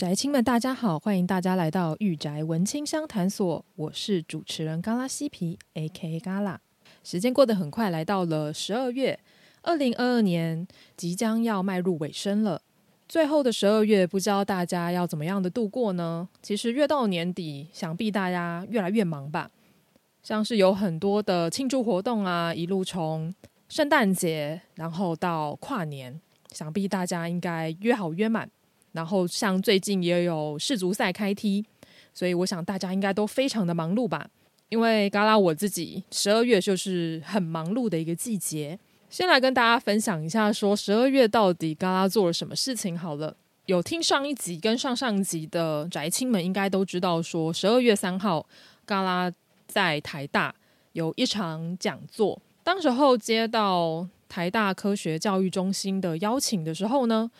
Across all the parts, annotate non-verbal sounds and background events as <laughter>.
宅青们，大家好，欢迎大家来到御宅文青商谈所，我是主持人嘎拉西皮，A K 嘎拉）。时间过得很快，来到了十二月，二零二二年即将要迈入尾声了。最后的十二月，不知道大家要怎么样的度过呢？其实越到年底，想必大家越来越忙吧。像是有很多的庆祝活动啊，一路从圣诞节，然后到跨年，想必大家应该约好约满。然后像最近也有世足赛开踢，所以我想大家应该都非常的忙碌吧。因为嘎拉我自己十二月就是很忙碌的一个季节。先来跟大家分享一下，说十二月到底嘎拉做了什么事情好了。有听上一集跟上上集的宅青们应该都知道，说十二月三号嘎拉在台大有一场讲座。当时候接到台大科学教育中心的邀请的时候呢。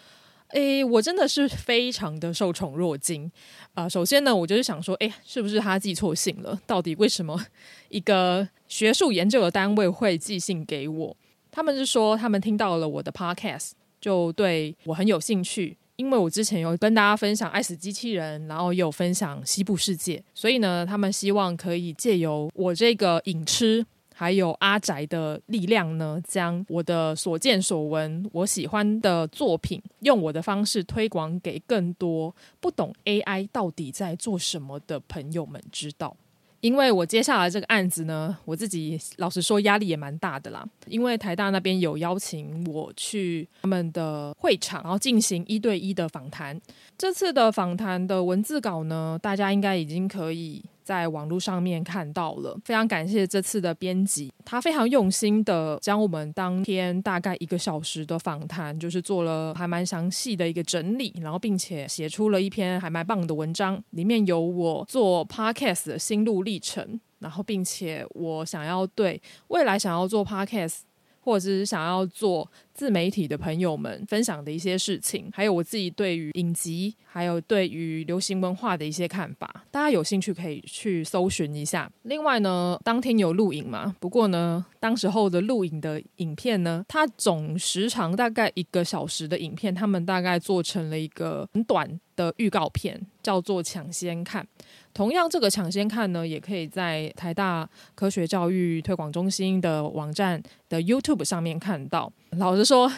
诶，我真的是非常的受宠若惊啊，首先呢，我就是想说，诶，是不是他寄错信了？到底为什么一个学术研究的单位会寄信给我？他们是说，他们听到了我的 podcast，就对我很有兴趣，因为我之前有跟大家分享《爱死机器人》，然后有分享《西部世界》，所以呢，他们希望可以借由我这个影痴。还有阿宅的力量呢，将我的所见所闻，我喜欢的作品，用我的方式推广给更多不懂 AI 到底在做什么的朋友们知道。因为我接下来这个案子呢，我自己老实说压力也蛮大的啦。因为台大那边有邀请我去他们的会场，然后进行一对一的访谈。这次的访谈的文字稿呢，大家应该已经可以。在网络上面看到了，非常感谢这次的编辑，他非常用心的将我们当天大概一个小时的访谈，就是做了还蛮详细的一个整理，然后并且写出了一篇还蛮棒的文章，里面有我做 podcast 的心路历程，然后并且我想要对未来想要做 podcast 或者是想要做自媒体的朋友们分享的一些事情，还有我自己对于影集，还有对于流行文化的一些看法，大家有兴趣可以去搜寻一下。另外呢，当天有录影嘛，不过呢，当时候的录影的影片呢，它总时长大概一个小时的影片，他们大概做成了一个很短的预告片，叫做抢先看。同样，这个抢先看呢，也可以在台大科学教育推广中心的网站的 YouTube 上面看到。老实说，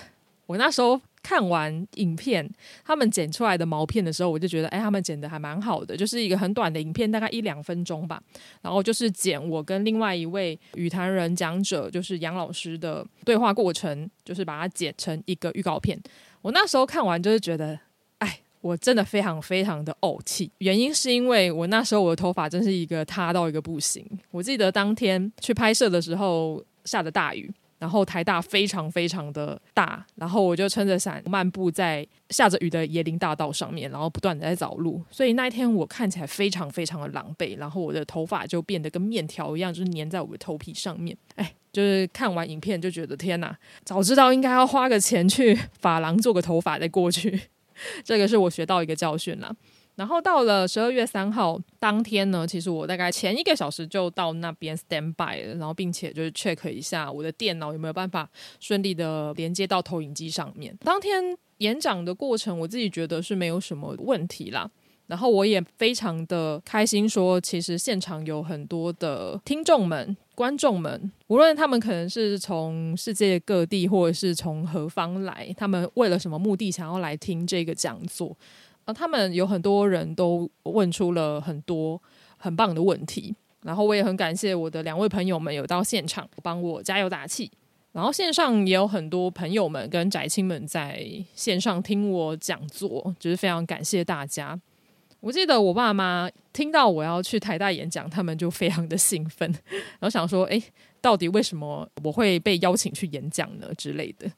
我那时候。看完影片，他们剪出来的毛片的时候，我就觉得，哎，他们剪的还蛮好的，就是一个很短的影片，大概一两分钟吧。然后就是剪我跟另外一位语坛人讲者，就是杨老师的对话过程，就是把它剪成一个预告片。我那时候看完就是觉得，哎，我真的非常非常的怄气。原因是因为我那时候我的头发真是一个塌到一个不行。我记得当天去拍摄的时候下的大雨。然后台大非常非常的大，然后我就撑着伞漫步在下着雨的椰林大道上面，然后不断的在找路，所以那一天我看起来非常非常的狼狈，然后我的头发就变得跟面条一样，就是粘在我的头皮上面。哎，就是看完影片就觉得天哪，早知道应该要花个钱去发廊做个头发再过去，<laughs> 这个是我学到一个教训啦。然后到了十二月三号当天呢，其实我大概前一个小时就到那边 stand by 了，然后并且就是 check 一下我的电脑有没有办法顺利的连接到投影机上面。当天演讲的过程，我自己觉得是没有什么问题啦。然后我也非常的开心，说其实现场有很多的听众们、观众们，无论他们可能是从世界各地或者是从何方来，他们为了什么目的想要来听这个讲座。呃，他们有很多人都问出了很多很棒的问题，然后我也很感谢我的两位朋友们有到现场帮我加油打气，然后线上也有很多朋友们跟宅青们在线上听我讲座，就是非常感谢大家。我记得我爸妈听到我要去台大演讲，他们就非常的兴奋，然后想说：“诶，到底为什么我会被邀请去演讲呢？”之类的。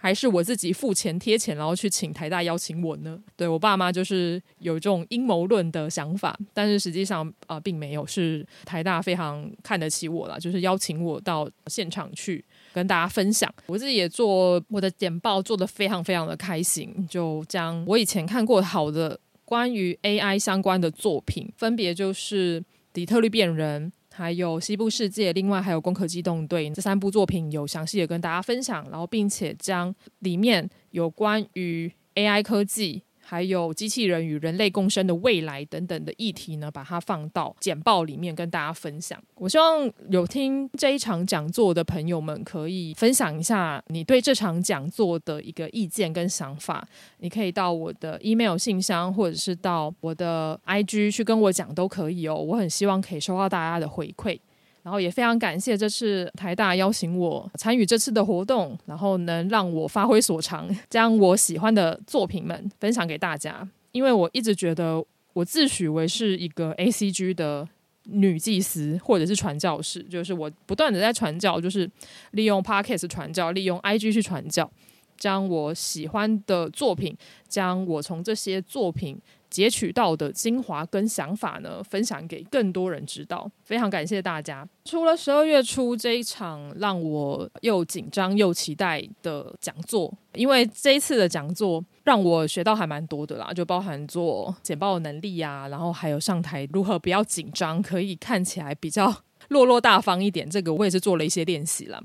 还是我自己付钱贴钱，然后去请台大邀请我呢？对，我爸妈就是有这种阴谋论的想法，但是实际上啊、并没有，是台大非常看得起我了，就是邀请我到现场去跟大家分享。我自己也做我的简报，做得非常非常的开心，就将我以前看过好的关于 AI 相关的作品，分别就是底特律变人。还有西部世界，另外还有攻壳机动队这三部作品有详细的跟大家分享，然后并且将里面有关于 AI 科技。还有机器人与人类共生的未来等等的议题呢，把它放到简报里面跟大家分享。我希望有听这一场讲座的朋友们可以分享一下你对这场讲座的一个意见跟想法。你可以到我的 email 信箱，或者是到我的 IG 去跟我讲都可以哦。我很希望可以收到大家的回馈。然后也非常感谢这次台大邀请我参与这次的活动，然后能让我发挥所长，将我喜欢的作品们分享给大家。因为我一直觉得我自诩为是一个 ACG 的女祭司或者是传教士，就是我不断的在传教，就是利用 Podcast 传教，利用 IG 去传教，将我喜欢的作品，将我从这些作品。截取到的精华跟想法呢，分享给更多人知道。非常感谢大家。除了十二月初这一场让我又紧张又期待的讲座，因为这一次的讲座让我学到还蛮多的啦，就包含做简报能力啊，然后还有上台如何不要紧张，可以看起来比较落落大方一点。这个我也是做了一些练习啦。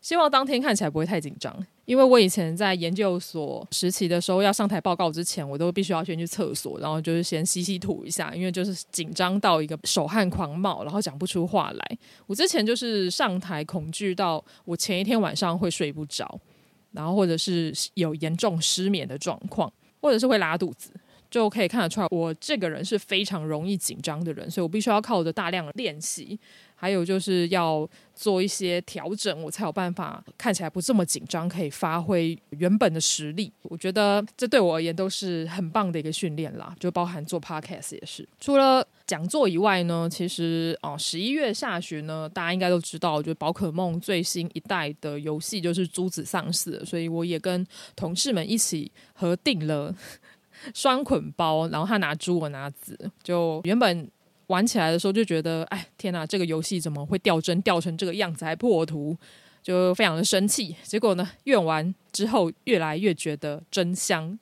希望当天看起来不会太紧张。因为我以前在研究所实习的时候，要上台报告之前，我都必须要先去厕所，然后就是先吸吸吐一下，因为就是紧张到一个手汗狂冒，然后讲不出话来。我之前就是上台恐惧到我前一天晚上会睡不着，然后或者是有严重失眠的状况，或者是会拉肚子，就可以看得出来我这个人是非常容易紧张的人，所以我必须要靠着大量的练习。还有就是要做一些调整，我才有办法看起来不这么紧张，可以发挥原本的实力。我觉得这对我而言都是很棒的一个训练啦，就包含做 podcast 也是。除了讲座以外呢，其实哦，十一月下旬呢，大家应该都知道，就宝可梦最新一代的游戏就是珠子上市，所以我也跟同事们一起合订了双捆包，然后他拿猪，我拿子，就原本。玩起来的时候就觉得，哎，天哪，这个游戏怎么会掉帧掉成这个样子，还破图，就非常的生气。结果呢，越玩之后越来越觉得真香。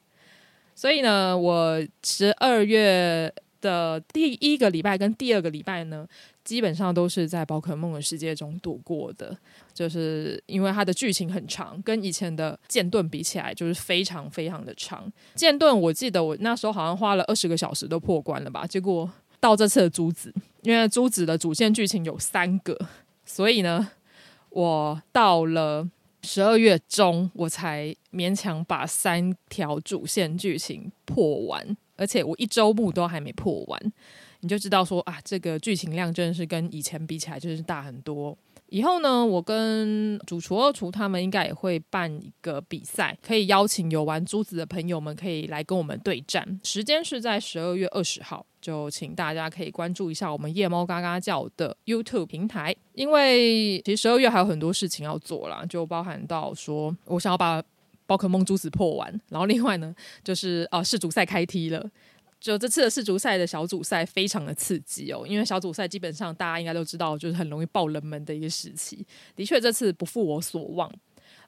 所以呢，我十二月的第一个礼拜跟第二个礼拜呢，基本上都是在宝可梦的世界中度过的。就是因为它的剧情很长，跟以前的剑盾比起来，就是非常非常的长。剑盾我记得我那时候好像花了二十个小时都破关了吧，结果。到这次的珠子，因为珠子的主线剧情有三个，所以呢，我到了十二月中，我才勉强把三条主线剧情破完，而且我一周目都还没破完，你就知道说啊，这个剧情量真的是跟以前比起来就是大很多。以后呢，我跟主厨二厨他们应该也会办一个比赛，可以邀请有玩珠子的朋友们可以来跟我们对战。时间是在十二月二十号，就请大家可以关注一下我们夜猫嘎嘎叫的 YouTube 平台，因为其实十二月还有很多事情要做啦，就包含到说我想要把宝可梦珠子破完，然后另外呢就是啊世足赛开踢了。就这次的世足赛的小组赛非常的刺激哦，因为小组赛基本上大家应该都知道，就是很容易爆冷门的一个时期。的确，这次不负我所望，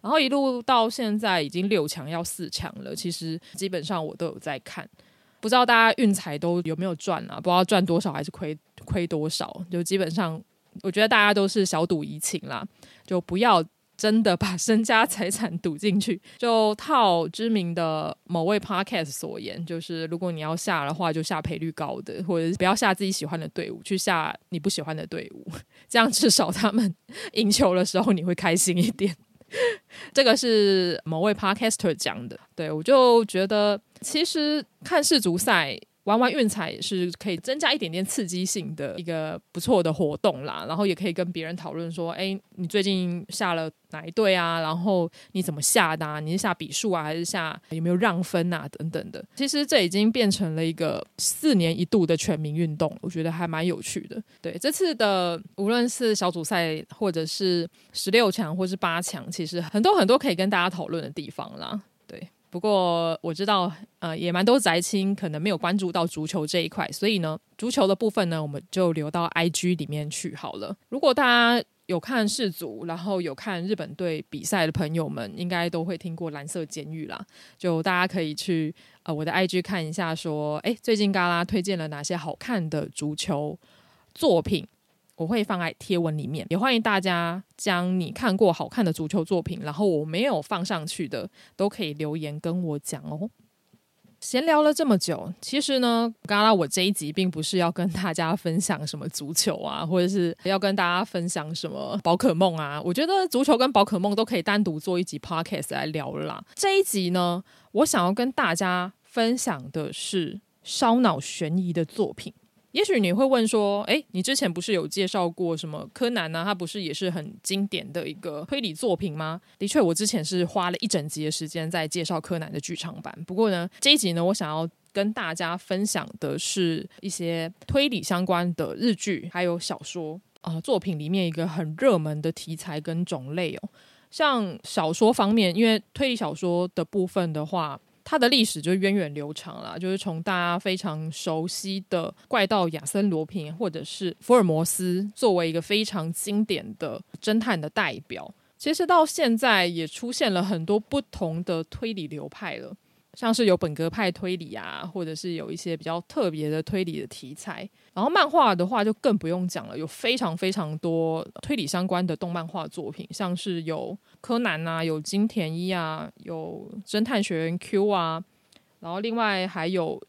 然后一路到现在已经六强要四强了。其实基本上我都有在看，不知道大家运彩都有没有赚啊？不知道赚多少还是亏亏多少？就基本上我觉得大家都是小赌怡情啦，就不要。真的把身家财产赌进去，就套知名的某位 podcast 所言，就是如果你要下的话，就下赔率高的，或者不要下自己喜欢的队伍，去下你不喜欢的队伍，这样至少他们赢球的时候你会开心一点。这个是某位 podcaster 讲的，对，我就觉得其实看世足赛玩玩运彩也是可以增加一点点刺激性的一个不错的活动啦，然后也可以跟别人讨论说，哎，你最近下了哪一队啊？然后你怎么下的啊？你是下笔数啊，还是下有没有让分啊？等等的。其实这已经变成了一个四年一度的全民运动，我觉得还蛮有趣的。对，这次的无论是小组赛，或者是十六强，或是八强，其实很多很多可以跟大家讨论的地方啦。不过我知道，呃，也蛮多宅青可能没有关注到足球这一块，所以呢，足球的部分呢，我们就留到 IG 里面去好了。如果大家有看世足，然后有看日本队比赛的朋友们，应该都会听过蓝色监狱啦。就大家可以去呃我的 IG 看一下，说，诶，最近嘎拉推荐了哪些好看的足球作品。我会放在贴文里面，也欢迎大家将你看过好看的足球作品，然后我没有放上去的，都可以留言跟我讲哦。闲聊了这么久，其实呢，刚刚我这一集并不是要跟大家分享什么足球啊，或者是要跟大家分享什么宝可梦啊。我觉得足球跟宝可梦都可以单独做一集 podcast 来聊了啦。这一集呢，我想要跟大家分享的是烧脑悬疑的作品。也许你会问说，诶，你之前不是有介绍过什么柯南呢、啊？它不是也是很经典的一个推理作品吗？的确，我之前是花了一整集的时间在介绍柯南的剧场版。不过呢，这一集呢，我想要跟大家分享的是一些推理相关的日剧还有小说啊、作品里面一个很热门的题材跟种类哦。像小说方面，因为推理小说的部分的话。它的历史就源远流长了，就是从大家非常熟悉的怪盗亚森罗平，或者是福尔摩斯，作为一个非常经典的侦探的代表，其实到现在也出现了很多不同的推理流派了。像是有本格派推理啊，或者是有一些比较特别的推理的题材。然后漫画的话就更不用讲了，有非常非常多推理相关的动漫画作品，像是有柯南啊，有金田一啊，有侦探学园 Q 啊，然后另外还有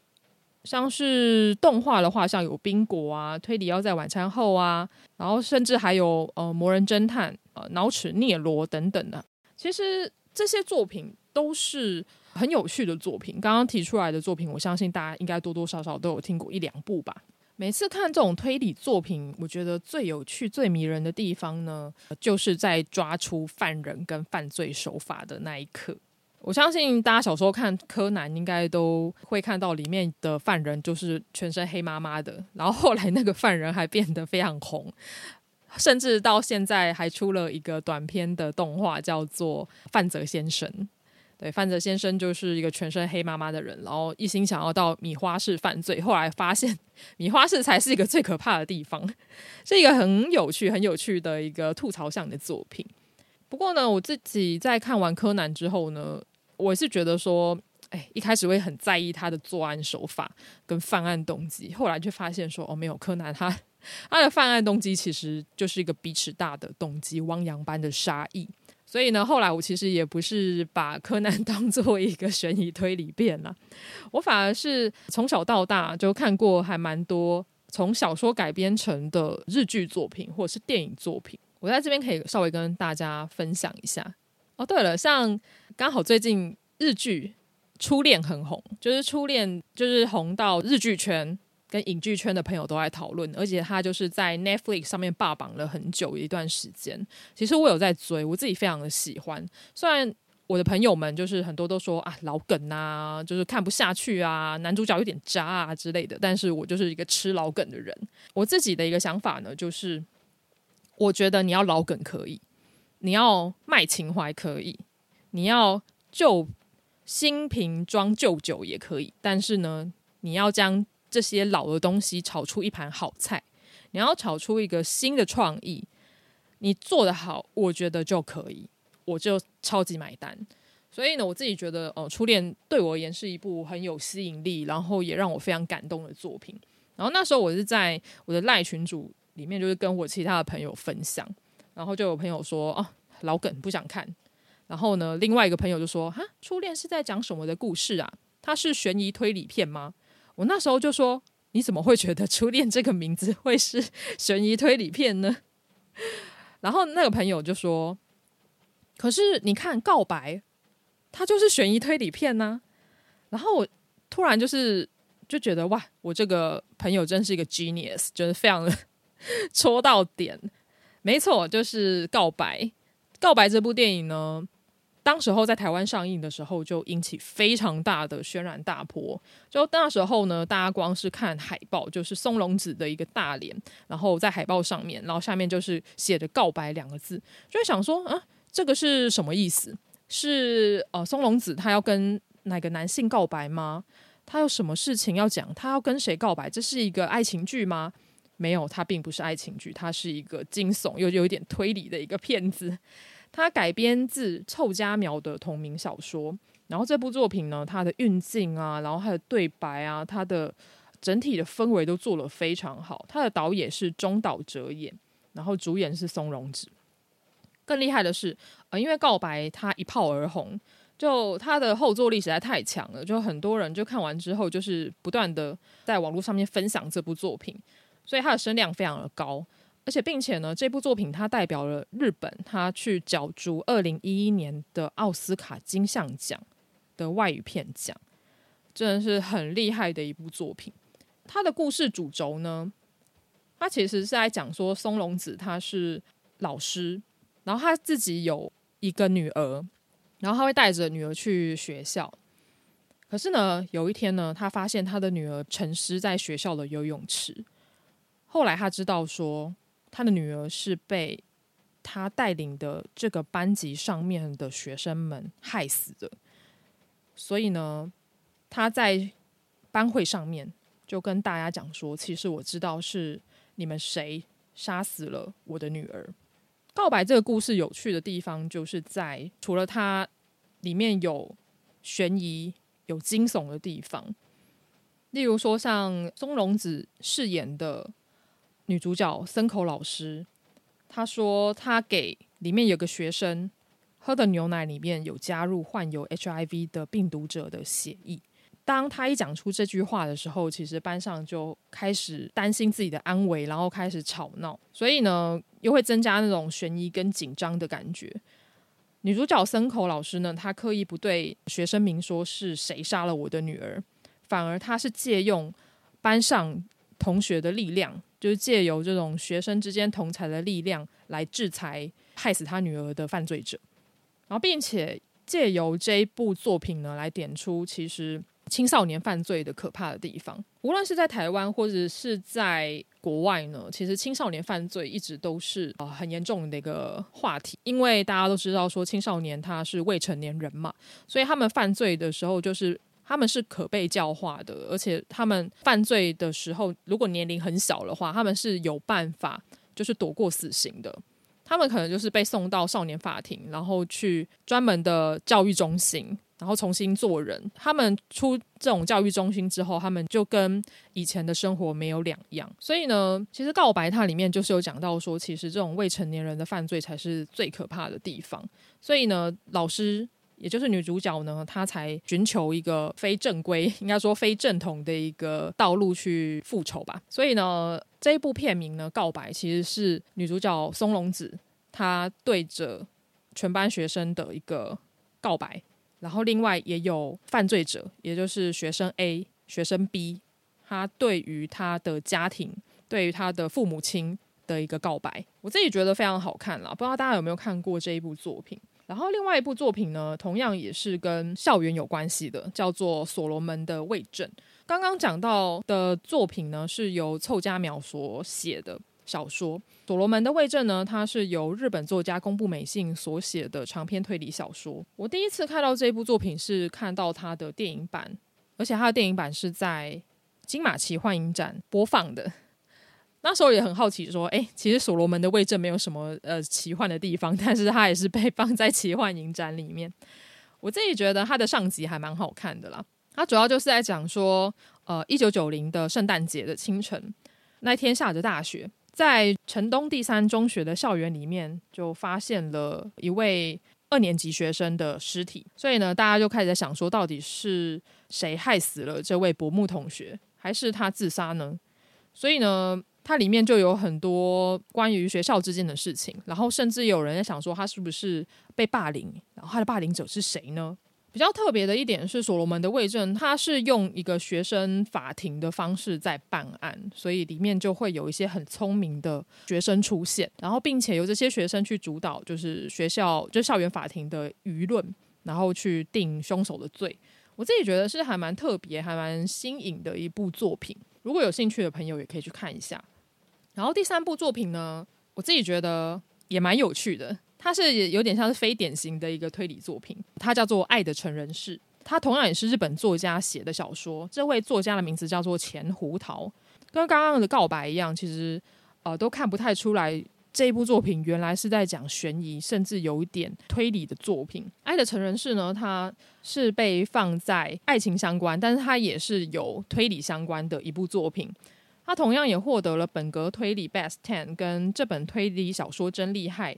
像是动画的话，像有冰果啊，推理要在晚餐后啊，然后甚至还有呃魔人侦探、呃脑齿聂罗等等的。其实这些作品都是。很有趣的作品，刚刚提出来的作品，我相信大家应该多多少少都有听过一两部吧。每次看这种推理作品，我觉得最有趣、最迷人的地方呢，就是在抓出犯人跟犯罪手法的那一刻。我相信大家小时候看柯南，应该都会看到里面的犯人就是全身黑麻麻的，然后后来那个犯人还变得非常红，甚至到现在还出了一个短片的动画，叫做《范泽先生》。对，范泽先生就是一个全身黑麻麻的人，然后一心想要到米花市犯罪，后来发现米花市才是一个最可怕的地方，是一个很有趣、很有趣的一个吐槽向的作品。不过呢，我自己在看完柯南之后呢，我是觉得说，哎，一开始会很在意他的作案手法跟犯案动机，后来就发现说，哦，没有，柯南他 <laughs> 他的犯案动机其实就是一个鼻屎大的动机，汪洋般的杀意。所以呢，后来我其实也不是把柯南 <laughs> 当做一个悬疑推理片了，我反而是从小到大就看过还蛮多从小说改编成的日剧作品或者是电影作品，我在这边可以稍微跟大家分享一下。哦，对了，像刚好最近日剧《初恋》很红，就是《初恋》就是红到日剧圈。跟影剧圈的朋友都在讨论，而且他就是在 Netflix 上面霸榜了很久一段时间。其实我有在追，我自己非常的喜欢。虽然我的朋友们就是很多都说啊老梗啊，就是看不下去啊，男主角有点渣啊之类的，但是我就是一个吃老梗的人。我自己的一个想法呢，就是我觉得你要老梗可以，你要卖情怀可以，你要旧新瓶装旧酒也可以，但是呢，你要将这些老的东西炒出一盘好菜，你要炒出一个新的创意，你做得好，我觉得就可以，我就超级买单。所以呢，我自己觉得，哦，初恋对我而言是一部很有吸引力，然后也让我非常感动的作品。然后那时候我是在我的赖群组里面，就是跟我其他的朋友分享，然后就有朋友说，哦，老梗不想看。然后呢，另外一个朋友就说，哈，初恋是在讲什么的故事啊？它是悬疑推理片吗？我那时候就说：“你怎么会觉得《初恋》这个名字会是悬疑推理片呢？” <laughs> 然后那个朋友就说：“可是你看《告白》，它就是悬疑推理片呢。”然后我突然就是就觉得哇，我这个朋友真是一个 genius，就是非常的 <laughs> 戳到点。没错，就是《告白》。《告白》这部电影呢，当时候在台湾上映的时候，就引起非常大的轩然大波。就那时候呢，大家光是看海报，就是松隆子的一个大脸，然后在海报上面，然后下面就是写着“告白”两个字，就会想说啊，这个是什么意思？是呃，松隆子他要跟哪个男性告白吗？他有什么事情要讲？他要跟谁告白？这是一个爱情剧吗？没有，它并不是爱情剧，它是一个惊悚又有一点推理的一个片子。它改编自凑佳苗的同名小说，然后这部作品呢，它的运镜啊，然后它的对白啊，它的整体的氛围都做得非常好。它的导演是中岛哲也，然后主演是松隆子。更厉害的是，呃，因为告白它一炮而红，就它的后坐力实在太强了，就很多人就看完之后，就是不断的在网络上面分享这部作品，所以它的声量非常的高。而且，并且呢，这部作品它代表了日本，它去角逐二零一一年的奥斯卡金像奖的外语片奖，真的是很厉害的一部作品。它的故事主轴呢，它其实是在讲说松隆子他是老师，然后他自己有一个女儿，然后他会带着女儿去学校。可是呢，有一天呢，他发现他的女儿沉尸在学校的游泳池。后来他知道说。他的女儿是被他带领的这个班级上面的学生们害死的，所以呢，他在班会上面就跟大家讲说：“其实我知道是你们谁杀死了我的女儿。”告白这个故事有趣的地方，就是在除了它里面有悬疑、有惊悚的地方，例如说像松隆子饰演的。女主角森口老师，她说她给里面有个学生喝的牛奶里面有加入患有 HIV 的病毒者的血液。当她一讲出这句话的时候，其实班上就开始担心自己的安危，然后开始吵闹，所以呢，又会增加那种悬疑跟紧张的感觉。女主角森口老师呢，她刻意不对学生明说是谁杀了我的女儿，反而她是借用班上同学的力量。就是借由这种学生之间同才的力量来制裁害死他女儿的犯罪者，然后并且借由这一部作品呢，来点出其实青少年犯罪的可怕的地方。无论是在台湾或者是在国外呢，其实青少年犯罪一直都是呃很严重的一个话题，因为大家都知道说青少年他是未成年人嘛，所以他们犯罪的时候就是。他们是可被教化的，而且他们犯罪的时候，如果年龄很小的话，他们是有办法就是躲过死刑的。他们可能就是被送到少年法庭，然后去专门的教育中心，然后重新做人。他们出这种教育中心之后，他们就跟以前的生活没有两样。所以呢，其实告白它里面就是有讲到说，其实这种未成年人的犯罪才是最可怕的地方。所以呢，老师。也就是女主角呢，她才寻求一个非正规，<laughs> 应该说非正统的一个道路去复仇吧。所以呢，这一部片名呢，《告白》其实是女主角松隆子她对着全班学生的一个告白。然后另外也有犯罪者，也就是学生 A、学生 B，他对于他的家庭、对于他的父母亲的一个告白。我自己觉得非常好看啦，不知道大家有没有看过这一部作品？然后另外一部作品呢，同样也是跟校园有关系的，叫做《所罗门的卫证》。刚刚讲到的作品呢，是由凑佳苗所写的小说。《所罗门的卫证》呢，它是由日本作家宫部美幸所写的长篇推理小说。我第一次看到这部作品是看到它的电影版，而且它的电影版是在金马奇幻影展播放的。那时候也很好奇，说：“哎，其实所罗门的卫证没有什么呃奇幻的地方，<laughs> 但是它也是被放在奇幻影展里面。我自己觉得它的上集还蛮好看的啦。它主要就是在讲说，呃，一九九零的圣诞节的清晨，那天下着大雪，在城东第三中学的校园里面，就发现了一位二年级学生的尸体。所以呢，大家就开始在想说，到底是谁害死了这位柏木同学，还是他自杀呢？所以呢，它里面就有很多关于学校之间的事情，然后甚至有人在想说他是不是被霸凌，然后他的霸凌者是谁呢？比较特别的一点是，所罗门的卫政，他是用一个学生法庭的方式在办案，所以里面就会有一些很聪明的学生出现，然后并且由这些学生去主导，就是学校就校园法庭的舆论，然后去定凶手的罪。我自己觉得是还蛮特别、还蛮新颖的一部作品。如果有兴趣的朋友，也可以去看一下。然后第三部作品呢，我自己觉得也蛮有趣的。它是有点像是非典型的一个推理作品，它叫做《爱的成人式》，它同样也是日本作家写的小说。这位作家的名字叫做钱胡桃，跟刚刚的告白一样，其实呃都看不太出来这一部作品原来是在讲悬疑，甚至有一点推理的作品。《爱的成人式》呢，它是被放在爱情相关，但是它也是有推理相关的一部作品。他同样也获得了本格推理 Best Ten 跟这本推理小说真厉害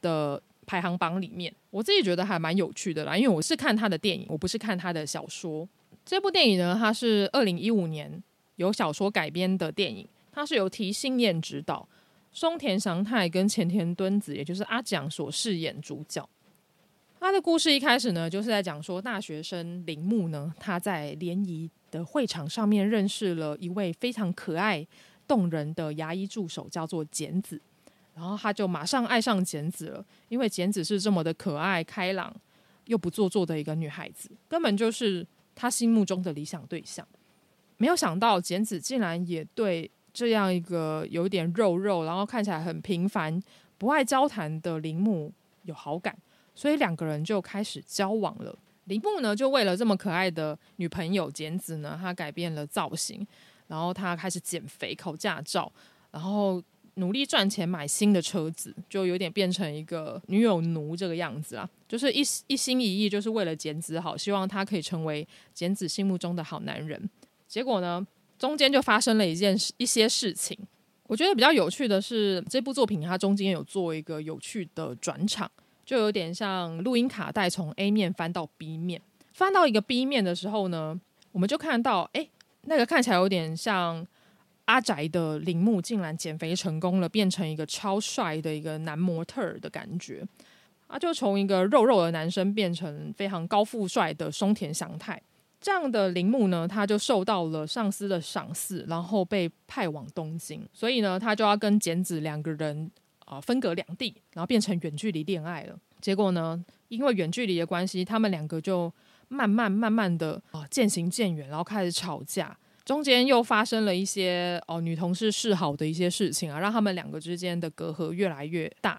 的排行榜里面，我自己觉得还蛮有趣的啦，因为我是看他的电影，我不是看他的小说。这部电影呢，它是二零一五年由小说改编的电影，它是由提信彦执导，松田翔太跟前田敦子，也就是阿蒋所饰演主角。他的故事一开始呢，就是在讲说大学生铃木呢，他在联谊的会场上面认识了一位非常可爱动人的牙医助手，叫做简子。然后他就马上爱上简子了，因为简子是这么的可爱、开朗又不做作的一个女孩子，根本就是他心目中的理想对象。没有想到简子竟然也对这样一个有点肉肉，然后看起来很平凡、不爱交谈的铃木有好感，所以两个人就开始交往了。林木呢，就为了这么可爱的女朋友简子呢，他改变了造型，然后他开始减肥、考驾照，然后。努力赚钱买新的车子，就有点变成一个女友奴这个样子啊，就是一一心一意，就是为了简子好，希望他可以成为简子心目中的好男人。结果呢，中间就发生了一件事，一些事情。我觉得比较有趣的是，这部作品它中间有做一个有趣的转场，就有点像录音卡带从 A 面翻到 B 面，翻到一个 B 面的时候呢，我们就看到，哎，那个看起来有点像。阿宅的铃木竟然减肥成功了，变成一个超帅的一个男模特儿的感觉，他就从一个肉肉的男生变成非常高富帅的松田翔太。这样的铃木呢，他就受到了上司的赏识，然后被派往东京，所以呢，他就要跟简子两个人、啊、分隔两地，然后变成远距离恋爱了。结果呢，因为远距离的关系，他们两个就慢慢慢慢的啊、渐行渐远，然后开始吵架。中间又发生了一些哦，女同事示好的一些事情啊，让他们两个之间的隔阂越来越大。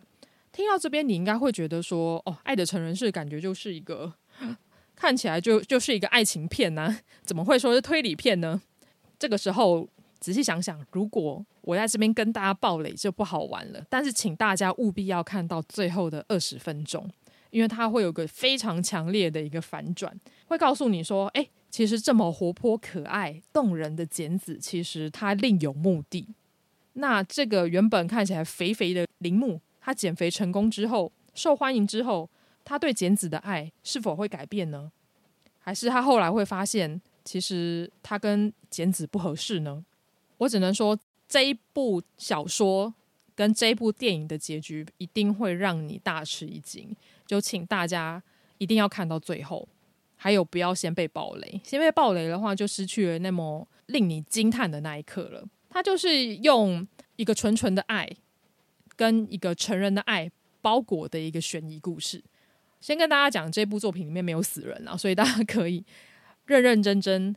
听到这边，你应该会觉得说，哦，《爱的成人式》感觉就是一个 <laughs> 看起来就就是一个爱情片呐、怎么会说是推理片呢？这个时候仔细想想，如果我在这边跟大家爆雷，就不好玩了。但是请大家务必要看到最后的二十分钟，因为它会有个非常强烈的一个反转，会告诉你说，哎。其实这么活泼、可爱、动人的简子，其实他另有目的。那这个原本看起来肥肥的铃木，他减肥成功之后，受欢迎之后，他对简子的爱是否会改变呢？还是他后来会发现，其实他跟简子不合适呢？我只能说，这一部小说跟这一部电影的结局一定会让你大吃一惊，就请大家一定要看到最后。还有，不要先被爆雷。先被爆雷的话，就失去了那么令你惊叹的那一刻了。他就是用一个纯纯的爱，跟一个成人的爱包裹的一个悬疑故事。先跟大家讲，这部作品里面没有死人啊，所以大家可以认认真真、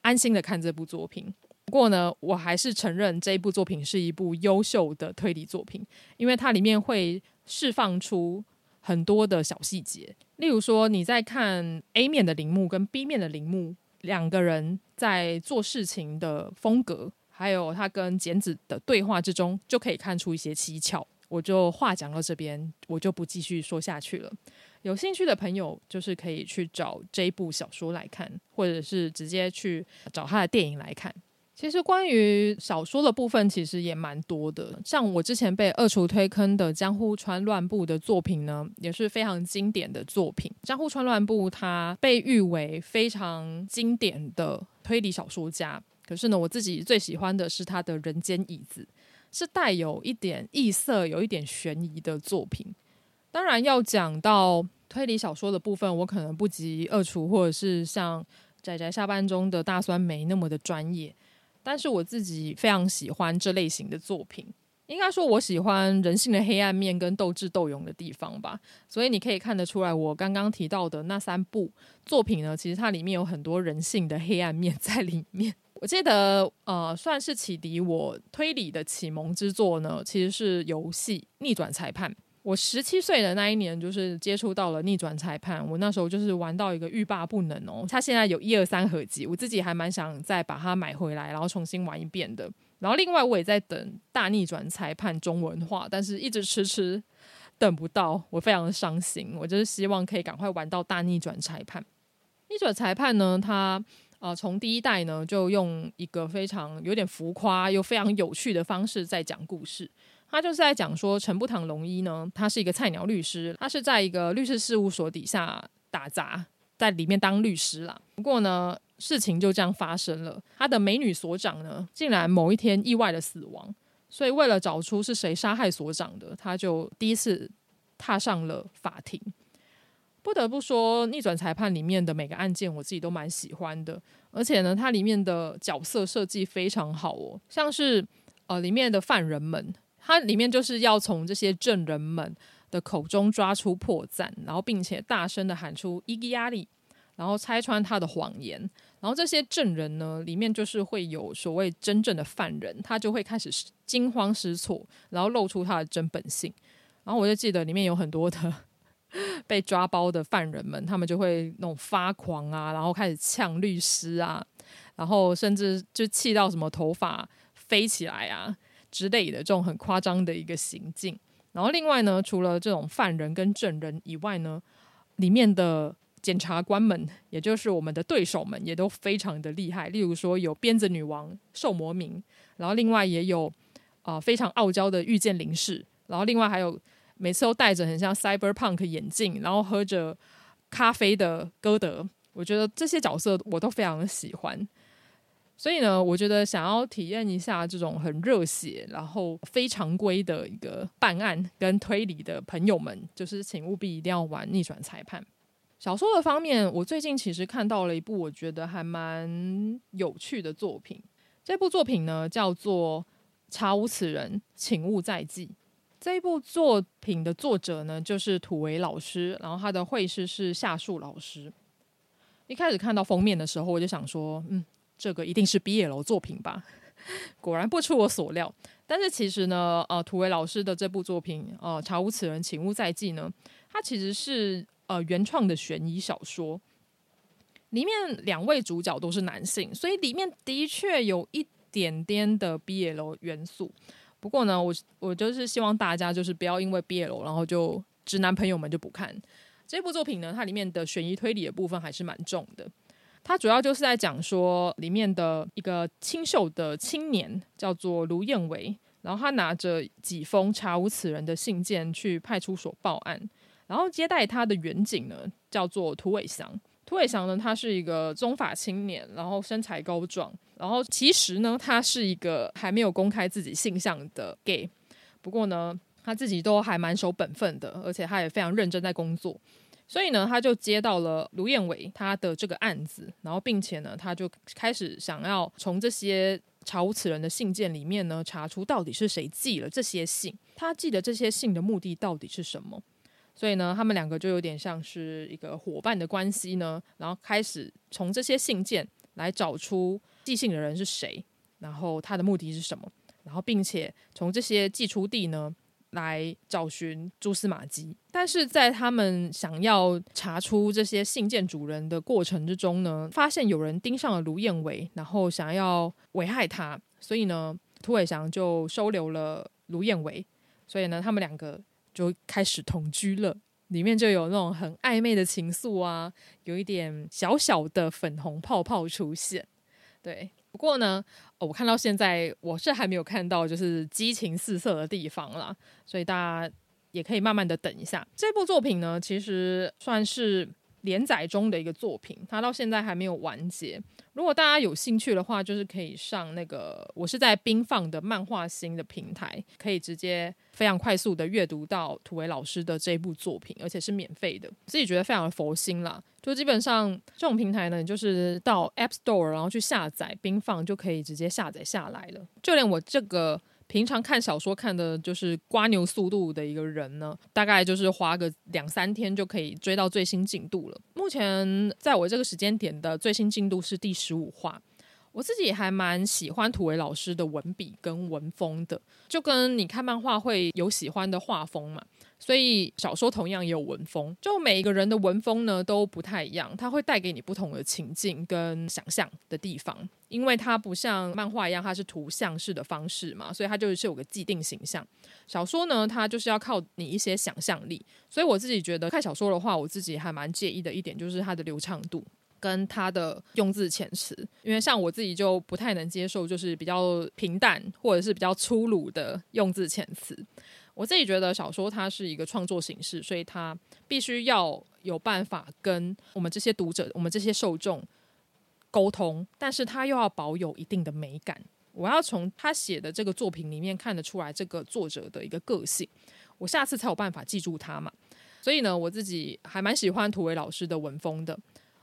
安心的看这部作品。不过呢，我还是承认这一部作品是一部优秀的推理作品，因为它里面会释放出很多的小细节，例如说你在看 A 面的铃木跟 B 面的铃木两个人在做事情的风格，还有他跟简子的对话之中，就可以看出一些蹊跷。我就话讲到这边，我就不继续说下去了。有兴趣的朋友，就是可以去找这一部小说来看，或者是直接去找他的电影来看。其实关于小说的部分，其实也蛮多的。像我之前被二厨推坑的江户川乱步的作品呢，也是非常经典的作品。江户川乱步他被誉为非常经典的推理小说家，可是呢，我自己最喜欢的是他的人间椅子，是带有一点异色、有一点悬疑的作品。当然要讲到推理小说的部分，我可能不及二厨或者是像宅宅下班中的大酸梅那么的专业，但是我自己非常喜欢这类型的作品。应该说，我喜欢人性的黑暗面跟斗智斗勇的地方吧。所以你可以看得出来，我刚刚提到的那三部作品呢，其实它里面有很多人性的黑暗面在里面。<laughs> 我记得，呃，算是启迪我推理的启蒙之作呢，其实是游戏《逆转裁判》。我十七岁的那一年，就是接触到了逆转裁判。我那时候就是玩到一个欲罢不能哦。他现在有一二三合集，我自己还蛮想再把它买回来，然后重新玩一遍的。然后另外我也在等大逆转裁判中文化，但是一直迟迟等不到，我非常的伤心。我就是希望可以赶快玩到大逆转裁判。逆转裁判呢，它呃从第一代呢就用一个非常有点浮夸又非常有趣的方式在讲故事。他就是在讲说，陈不堂龙一呢，他是一个菜鸟律师，他是在一个律师事务所底下打杂，在里面当律师啦。不过呢，事情就这样发生了，他的美女所长呢，竟然某一天意外的死亡。所以为了找出是谁杀害所长的，他就第一次踏上了法庭。不得不说，逆转裁判里面的每个案件，我自己都蛮喜欢的，而且呢，它里面的角色设计非常好哦，像是呃里面的犯人们。它里面就是要从这些证人们的口中抓出破绽，然后并且大声的喊出伊吉亚里，然后拆穿他的谎言，然后这些证人呢，里面就是会有所谓真正的犯人，他就会开始惊慌失措，然后露出他的真本性。然后我就记得里面有很多的被抓包的犯人们，他们就会那种发狂啊，然后开始呛律师啊，然后甚至就气到什么头发飞起来啊。之类的这种很夸张的一个行径，然后另外呢，除了这种犯人跟证人以外呢，里面的检察官们，也就是我们的对手们，也都非常的厉害。例如说有鞭子女王寿魔明，然后另外也有啊、非常傲娇的御剑林氏，然后另外还有每次都戴着很像 cyberpunk 眼镜，然后喝着咖啡的歌德。我觉得这些角色我都非常的喜欢。所以呢，我觉得想要体验一下这种很热血，然后非常规的一个办案跟推理的朋友们，就是请务必一定要玩《逆转裁判》小说的方面。我最近其实看到了一部我觉得还蛮有趣的作品，这部作品呢叫做《查无此人，请勿再记》。这一部作品的作者呢就是土为老师，然后他的绘师是夏树老师。一开始看到封面的时候，我就想说，嗯。这个一定是 BL 作品吧？<laughs> 果然不出我所料。但是其实呢，呃，土维老师的这部作品，呃，查无此人，请勿再记呢，它其实是呃原创的悬疑小说，里面两位主角都是男性，所以里面的确有一点点的 BL 元素。不过呢，我我就是希望大家就是不要因为 BL，然后就直男朋友们就不看这部作品呢。它里面的悬疑推理的部分还是蛮重的。他主要就是在讲说，里面的一个清秀的青年叫做卢彦维，然后他拿着几封查无此人的信件去派出所报案，然后接待他的员警呢叫做涂伟祥。涂伟祥呢，他是一个中法青年，然后身材高壮，然后其实呢，他是一个还没有公开自己性向的 gay，不过呢，他自己都还蛮守本分的，而且他也非常认真在工作。所以呢，他就接到了卢彦伟他的这个案子，然后并且呢，他就开始想要从这些查无此人的信件里面呢，查出到底是谁寄了这些信，他寄的这些信的目的到底是什么。所以呢，他们两个就有点像是一个伙伴的关系呢，然后开始从这些信件来找出寄信的人是谁，然后他的目的是什么，然后并且从这些寄出地呢，来找寻蛛丝马迹，但是在他们想要查出这些信件主人的过程之中呢，发现有人盯上了卢彦伟，然后想要危害他，所以呢，涂伟祥就收留了卢彦伟，所以呢，他们两个就开始同居了，里面就有那种很暧昧的情愫啊，有一点小小的粉红泡泡出现，对。不过呢，我看到现在我是还没有看到就是激情四射的地方啦，所以大家也可以慢慢的等一下。这部作品呢，其实算是连载中的一个作品，它到现在还没有完结。如果大家有兴趣的话，就是可以上那个我是在冰放的漫画星的平台，可以直接非常快速的阅读到土伟老师的这一部作品，而且是免费的。自己觉得非常的佛心啦。就基本上这种平台呢，就是到 App Store 然后去下载冰放，就可以直接下载下来了。就连我这个。平常看小说看的就是瓜牛速度的一个人呢，大概就是花个两三天就可以追到最新进度了。目前在我这个时间点的最新进度是第十五话。我自己还蛮喜欢土为老师的文笔跟文风的，就跟你看漫画会有喜欢的画风嘛。所以小说同样也有文风，就每一个人的文风呢都不太一样，它会带给你不同的情境跟想象的地方，因为它不像漫画一样，它是图像式的方式嘛，所以它就是有个既定形象。小说呢，它就是要靠你一些想象力，所以我自己觉得看小说的话，我自己还蛮介意的一点就是它的流畅度跟它的用字遣词，因为像我自己就不太能接受就是比较平淡或者是比较粗鲁的用字遣词。我自己觉得小说它是一个创作形式，所以它必须要有办法跟我们这些读者、我们这些受众沟通，但是它又要保有一定的美感。我要从他写的这个作品里面看得出来这个作者的一个个性，我下次才有办法记住他嘛。所以呢，我自己还蛮喜欢土伟老师的文风的。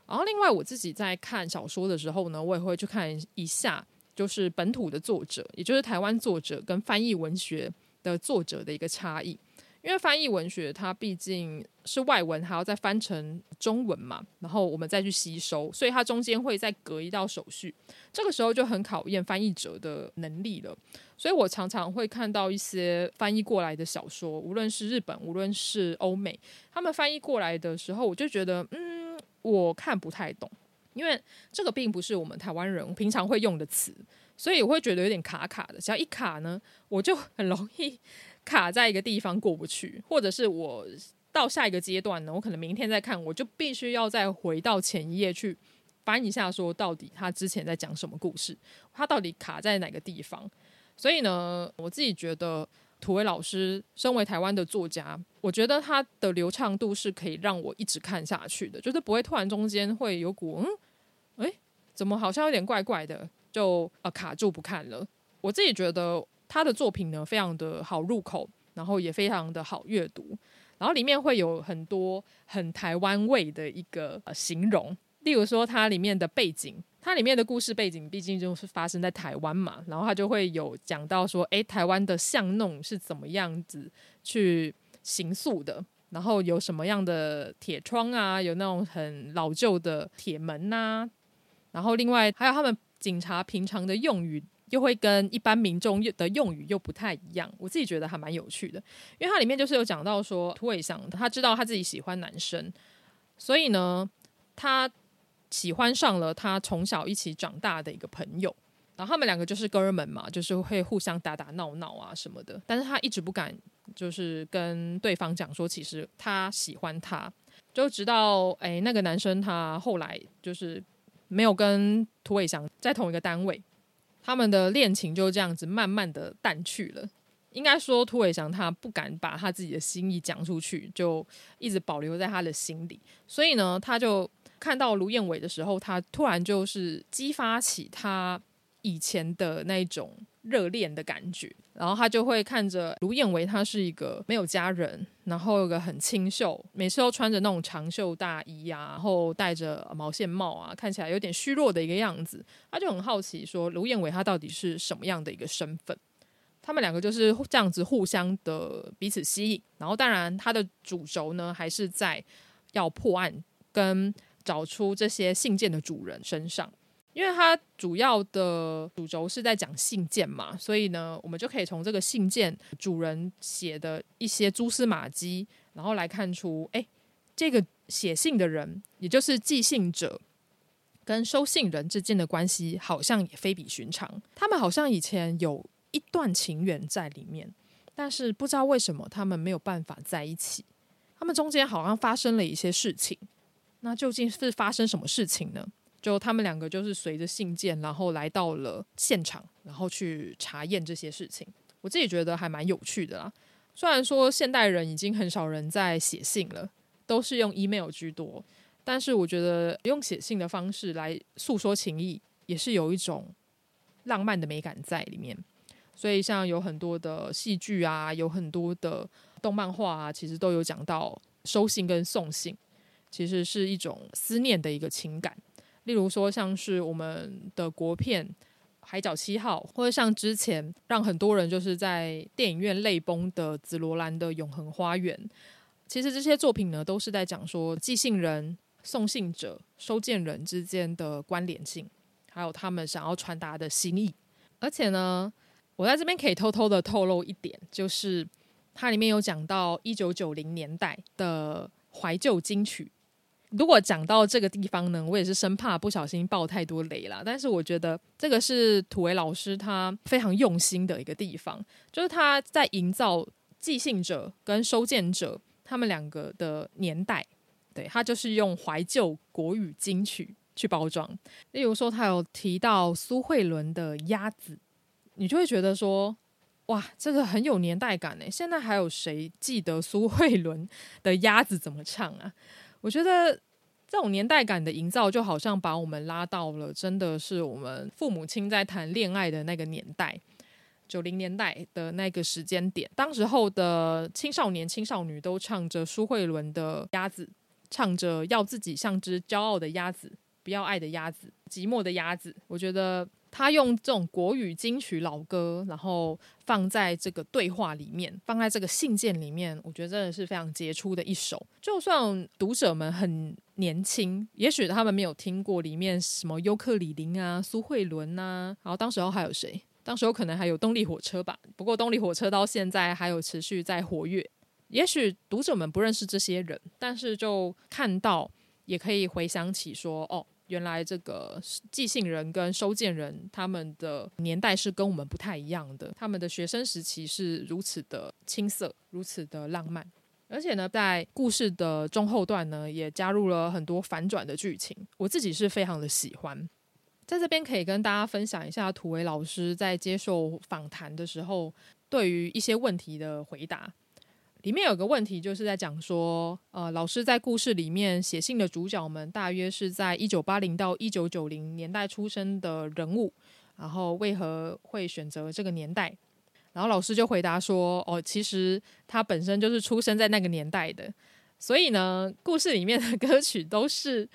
然后另外我自己在看小说的时候呢，我也会去看一下，就是本土的作者，也就是台湾作者跟翻译文学。的作者的一个差异，因为翻译文学它毕竟是外文，还要再翻成中文嘛，然后我们再去吸收，所以它中间会再隔一道手续，这个时候就很考验翻译者的能力了。所以我常常会看到一些翻译过来的小说，无论是日本，无论是欧美，他们翻译过来的时候，我就觉得，嗯，我看不太懂，因为这个并不是我们台湾人平常会用的词。所以我会觉得有点卡卡的，只要一卡呢，我就很容易 <laughs> 卡在一个地方过不去，或者是我到下一个阶段呢，我可能明天再看，我就必须要再回到前一页去翻一下，说到底他之前在讲什么故事，他到底卡在哪个地方。所以呢，我自己觉得土味老师身为台湾的作家，我觉得他的流畅度是可以让我一直看下去的，就是不会突然中间会有股嗯，诶，怎么好像有点怪怪的。就呃卡住不看了。我自己觉得他的作品呢，非常的好入口，然后也非常的好阅读，然后里面会有很多很台湾味的一个呃形容，例如说它里面的背景，它里面的故事背景毕竟就是发生在台湾嘛，然后它就会有讲到说，诶，台湾的巷弄是怎么样子去行塑的，然后有什么样的铁窗啊，有那种很老旧的铁门呐，然后另外还有他们。警察平常的用语又会跟一般民众的用语又不太一样，我自己觉得还蛮有趣的，因为它里面就是有讲到说，土尾祥他知道他自己喜欢男生，所以呢，他喜欢上了他从小一起长大的一个朋友，然后他们两个就是哥们嘛，就是会互相打打闹闹啊什么的，但是他一直不敢就是跟对方讲说，其实他喜欢他，就直到哎那个男生他后来就是。没有跟涂伟祥在同一个单位，他们的恋情就这样子慢慢的淡去了。应该说，涂伟祥他不敢把他自己的心意讲出去，就一直保留在他的心里。所以呢，他就看到卢燕伟的时候，他突然就是激发起他以前的那种。热恋的感觉，然后他就会看着卢燕维，他是一个没有家人，然后有个很清秀，每次都穿着那种长袖大衣啊，然后戴着毛线帽啊，看起来有点虚弱的一个样子。他就很好奇说，卢燕维他到底是什么样的一个身份？他们两个就是这样子互相的彼此吸引，然后当然他的主轴呢，还是在要破案跟找出这些信件的主人身上。因为它主要的主轴是在讲信件嘛，所以呢，我们就可以从这个信件主人写的一些蛛丝马迹，然后来看出，哎，这个写信的人，也就是寄信者跟收信人之间的关系，好像也非比寻常。他们好像以前有一段情缘在里面，但是不知道为什么他们没有办法在一起。他们中间好像发生了一些事情，那究竟是发生什么事情呢？就他们两个就是随着信件，然后来到了现场，然后去查验这些事情。我自己觉得还蛮有趣的啦。虽然说现代人已经很少人在写信了，都是用 email 居多，但是我觉得用写信的方式来诉说情谊，也是有一种浪漫的美感在里面。所以像有很多的戏剧啊，有很多的动漫画啊，其实都有讲到收信跟送信，其实是一种思念的一个情感。例如说，像是我们的国片《海角七号》，或者像之前让很多人就是在电影院泪崩的《紫罗兰的永恒花园》。其实这些作品呢，都是在讲说寄信人、送信者、收件人之间的关联性，还有他们想要传达的心意。而且呢，我在这边可以偷偷的透露一点，就是它里面有讲到一九九零年代的怀旧金曲。如果讲到这个地方呢，我也是生怕不小心爆太多雷啦。但是我觉得这个是土维老师他非常用心的一个地方，就是他在营造寄信者跟收件者。他们两个的年代，对，他就是用怀旧国语金曲去包装。例如说，他有提到苏慧伦的《鸭子》，你就会觉得说，哇，这个很有年代感呢。现在还有谁记得苏慧伦的《鸭子》怎么唱啊？我觉得这种年代感的营造，就好像把我们拉到了真的是我们父母亲在谈恋爱的那个年代。九零年代的那个时间点，当时候的青少年、青少女都唱着苏慧伦的《鸭子》，唱着要自己像只骄傲的鸭子，不要爱的鸭子，寂寞的鸭子。我觉得他用这种国语金曲老歌，然后放在这个对话里面，放在这个信件里面，我觉得真的是非常杰出的一首。就算读者们很年轻，也许他们没有听过里面什么尤克里林啊、苏慧伦呐，然后当时候还有谁？当时候可能还有动力火车吧，不过动力火车到现在还有持续在活跃。也许读者们不认识这些人，但是就看到也可以回想起说，哦，原来这个寄信人跟收件人他们的年代是跟我们不太一样的，他们的学生时期是如此的青涩，如此的浪漫，而且呢，在故事的中后段呢，也加入了很多反转的剧情，我自己是非常的喜欢。在这边可以跟大家分享一下土维老师在接受访谈的时候，对于一些问题的回答。里面有个问题就是在讲说，呃，老师在故事里面写信的主角们大约是在一九八零到一九九零年代出生的人物，然后为何会选择这个年代？然后老师就回答说，哦，其实他本身就是出生在那个年代的。所以呢，故事里面的歌曲都是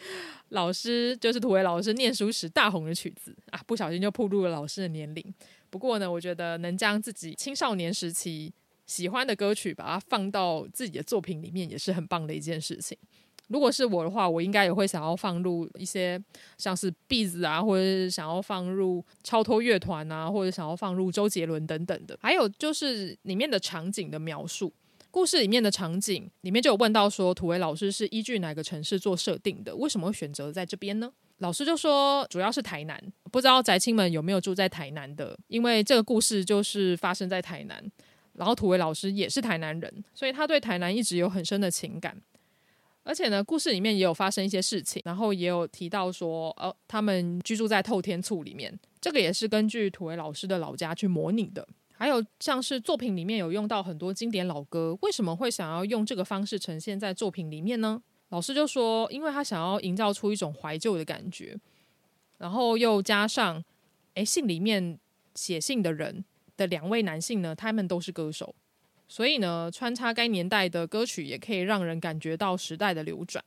老师，就是土维老师念书时大红的曲子啊，不小心就暴露了老师的年龄。不过呢，我觉得能将自己青少年时期喜欢的歌曲，把它放到自己的作品里面，也是很棒的一件事情。如果是我的话，我应该也会想要放入一些像是 Beats 啊，或者是想要放入超脱乐团啊，或者想要放入周杰伦等等的。还有就是里面的场景的描述。故事里面的场景里面就有问到说，土味老师是依据哪个城市做设定的？为什么会选择在这边呢？老师就说主要是台南，不知道宅青们有没有住在台南的？因为这个故事就是发生在台南，然后土维老师也是台南人，所以他对台南一直有很深的情感。而且呢，故事里面也有发生一些事情，然后也有提到说，呃，他们居住在透天厝里面，这个也是根据土维老师的老家去模拟的。还有像是作品里面有用到很多经典老歌，为什么会想要用这个方式呈现在作品里面呢？老师就说，因为他想要营造出一种怀旧的感觉，然后又加上，诶，信里面写信的人的两位男性呢，他们都是歌手，所以呢，穿插该年代的歌曲也可以让人感觉到时代的流转。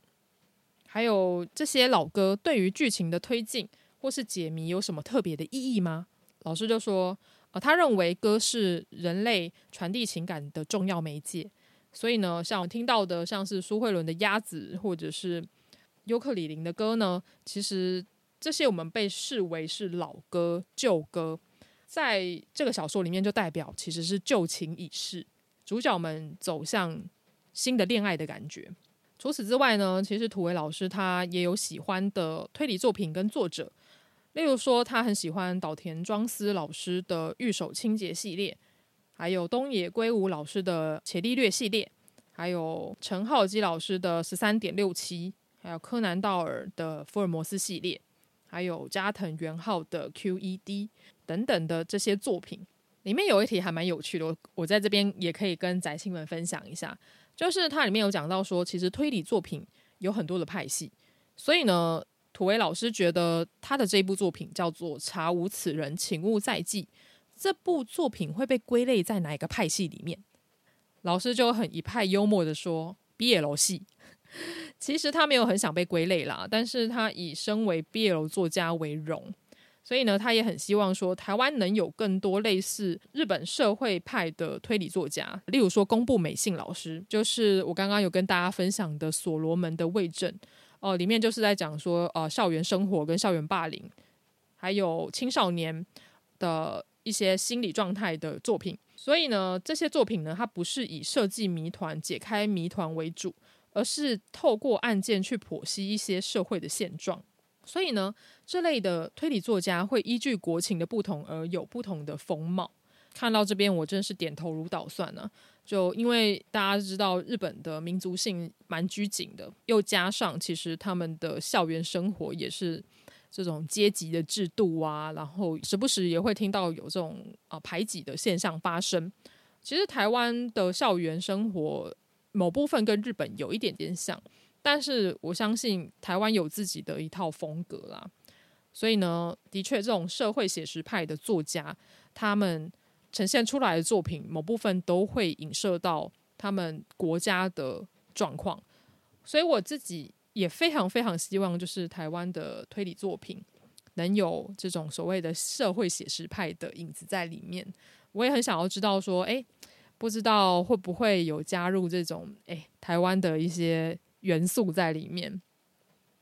还有这些老歌对于剧情的推进或是解谜有什么特别的意义吗？老师就说。呃他认为歌是人类传递情感的重要媒介，所以呢，像我听到的，像是苏慧伦的《鸭子》或者是尤克里林的歌呢，其实这些我们被视为是老歌、旧歌，在这个小说里面就代表其实是旧情已逝，主角们走向新的恋爱的感觉。除此之外呢，其实土维老师他也有喜欢的推理作品跟作者。例如说，他很喜欢岛田庄司老师的《御守清洁》系列，还有东野圭吾老师的《伽利略》系列，还有陈浩基老师的《十三点六七》，还有柯南道尔的《福尔摩斯》系列，还有加藤元浩的《QED》等等的这些作品。里面有一题还蛮有趣的，我我在这边也可以跟宅青们分享一下，就是它里面有讲到说，其实推理作品有很多的派系。所以呢，土维老师觉得他的这部作品叫做《查无此人，请勿再记》。这部作品会被归类在哪一个派系里面？老师就很一派幽默的说：“BL 系。<laughs> ”其实他没有很想被归类啦，但是他以身为 BL 作家为荣，所以呢，他也很希望说台湾能有更多类似日本社会派的推理作家，例如说宫部美幸老师，就是我刚刚有跟大家分享的《所罗门的卫证》哦、里面就是在讲说呃校园生活跟校园霸凌，还有青少年的一些心理状态的作品。所以呢，这些作品呢，它不是以设计谜团、解开谜团为主。而是透过案件去剖析一些社会的现状，所以呢，这类的推理作家会依据国情的不同而有不同的风貌。看到这边，我真是点头如捣蒜呢、就因为大家知道日本的民族性蛮拘谨的，又加上其实他们的校园生活也是这种阶级的制度啊，然后时不时也会听到有这种啊排挤的现象发生。其实台湾的校园生活。某部分跟日本有一点点像，但是我相信台湾有自己的一套风格啦。所以呢，的确，这种社会写实派的作家，他们呈现出来的作品，某部分都会影射到他们国家的状况。所以我自己也非常非常希望，就是台湾的推理作品能有这种所谓的社会写实派的影子在里面。我也很想要知道说，诶。不知道会不会有加入这种诶台湾的一些元素在里面，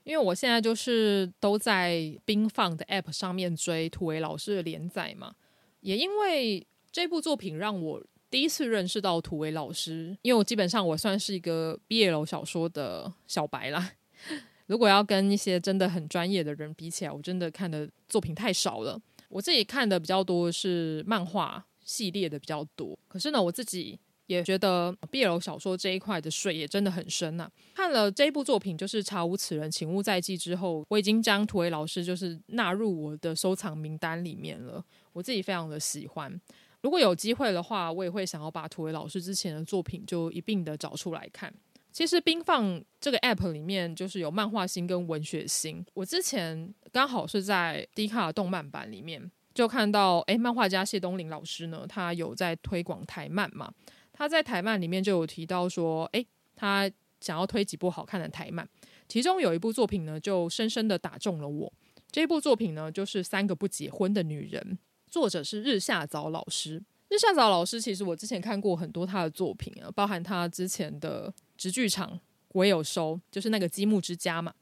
因为我现在就是都在冰放的 App 上面追土维老师的连载嘛，也因为这部作品让我第一次认识到土维老师，因为我基本上我算是一个 BL 小说的小白啦，<laughs> 如果要跟一些真的很专业的人比起来，我真的看的作品太少了，我自己看的比较多是漫画。系列的比较多，可是呢，我自己也觉得 BL 小说这一块的水也真的很深呐、看了这一部作品，就是《查无此人，请勿再记》之后，我已经将土维老师就是纳入我的收藏名单里面了。我自己非常的喜欢，如果有机会的话，我也会想要把土维老师之前的作品就一并的找出来看。其实冰放这个 app 里面就是有漫画星跟文学星，我之前刚好是在 D 卡动漫版里面。就看到，诶，漫画家谢东林老师呢，他有在推广台漫嘛？他在台漫里面就有提到说，诶，他想要推几部好看的台漫，其中有一部作品呢，就深深的打中了我。这部作品呢，就是《三个不结婚的女人》，作者是日下早老师。日下早老师其实我之前看过很多他的作品啊，包含他之前的直剧场我也有收，就是那个积木之家嘛。